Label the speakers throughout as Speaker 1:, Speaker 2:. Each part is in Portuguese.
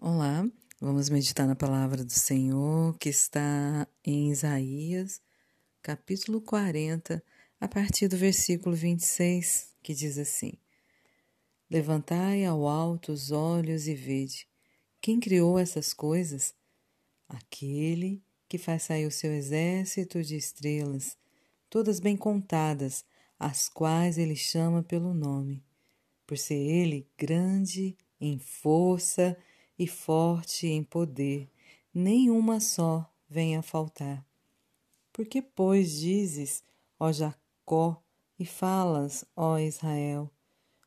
Speaker 1: Olá, vamos meditar na palavra do Senhor que está em Isaías, capítulo 40, a partir do versículo 26, que diz assim: Levantai ao alto os olhos e vede. Quem criou essas coisas? Aquele que faz sair o seu exército de estrelas, todas bem contadas, as quais ele chama pelo nome, por ser ele grande em força forte em poder, nenhuma só venha faltar. Porque, pois, dizes, ó Jacó, e falas, ó Israel,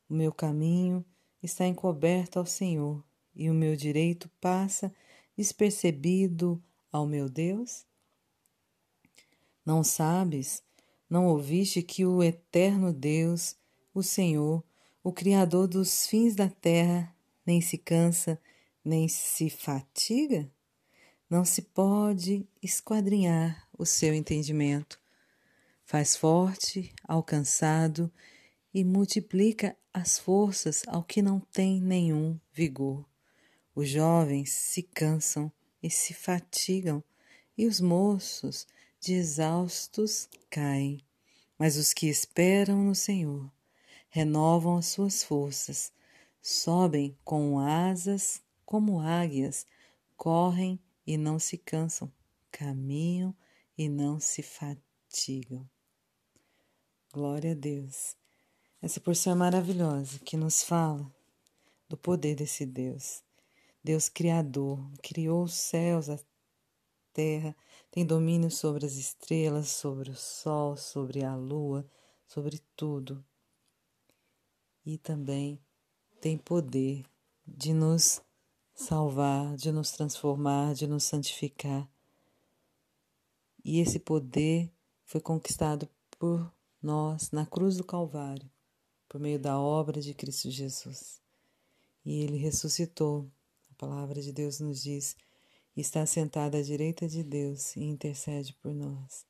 Speaker 1: o meu caminho está encoberto ao Senhor, e o meu direito passa despercebido ao meu Deus? Não sabes, não ouviste que o eterno Deus, o Senhor, o Criador dos fins da terra, nem se cansa, nem se fatiga, não se pode esquadrinhar o seu entendimento. Faz forte ao cansado e multiplica as forças ao que não tem nenhum vigor. Os jovens se cansam e se fatigam, e os moços de exaustos caem. Mas os que esperam no Senhor renovam as suas forças, sobem com asas como águias, correm e não se cansam, caminham e não se fatigam. Glória a Deus. Essa porção é maravilhosa que nos fala do poder desse Deus. Deus Criador, criou os céus, a terra, tem domínio sobre as estrelas, sobre o sol, sobre a lua, sobre tudo. E também tem poder de nos salvar, de nos transformar, de nos santificar. E esse poder foi conquistado por nós na cruz do Calvário, por meio da obra de Cristo Jesus. E ele ressuscitou. A palavra de Deus nos diz: está sentado à direita de Deus e intercede por nós.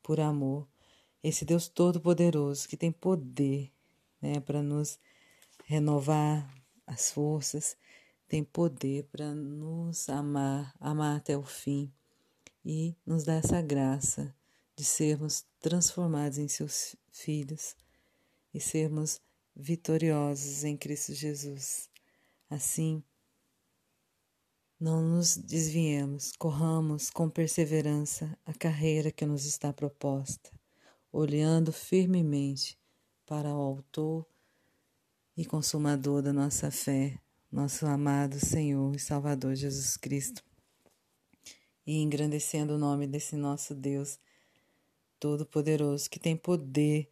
Speaker 1: Por amor, esse Deus Todo-Poderoso que tem poder né, para nos renovar as forças tem poder para nos amar, amar até o fim e nos dar essa graça de sermos transformados em seus filhos e sermos vitoriosos em Cristo Jesus. Assim, não nos desviemos, corramos com perseverança a carreira que nos está proposta, olhando firmemente para o Autor e Consumador da nossa fé, nosso amado Senhor e Salvador Jesus Cristo, e engrandecendo o nome desse nosso Deus Todo-Poderoso, que tem poder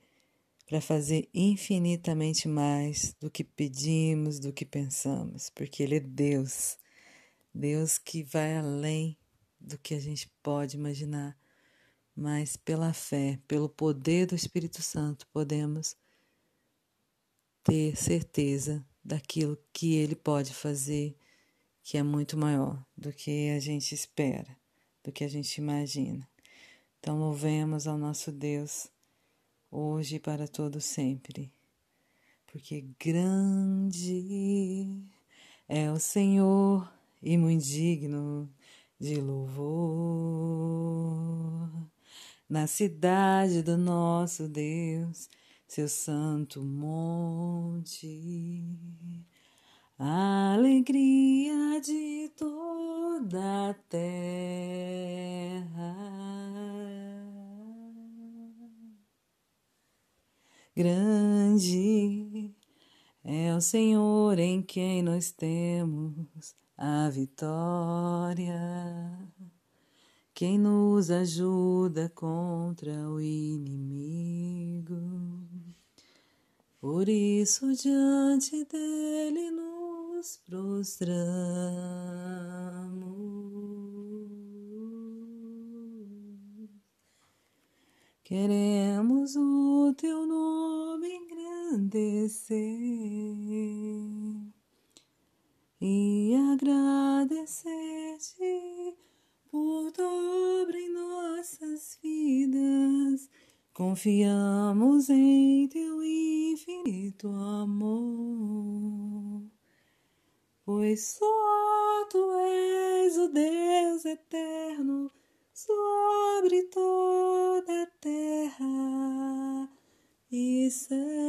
Speaker 1: para fazer infinitamente mais do que pedimos, do que pensamos, porque Ele é Deus, Deus que vai além do que a gente pode imaginar, mas pela fé, pelo poder do Espírito Santo, podemos ter certeza daquilo que ele pode fazer, que é muito maior do que a gente espera, do que a gente imagina. Então, louvemos ao nosso Deus, hoje e para todo sempre, porque grande é o Senhor e muito digno de louvor. Na cidade do nosso Deus, seu santo monte, alegria de toda a terra. Grande é o Senhor em quem nós temos a vitória, quem nos ajuda contra o inimigo. Por isso diante dele nos prostramos. Queremos o teu nome engrandecer e agradecer-te por dobra em nossas vidas. Confiamos em teu infinito amor, pois só tu és o Deus eterno sobre toda a terra e céu.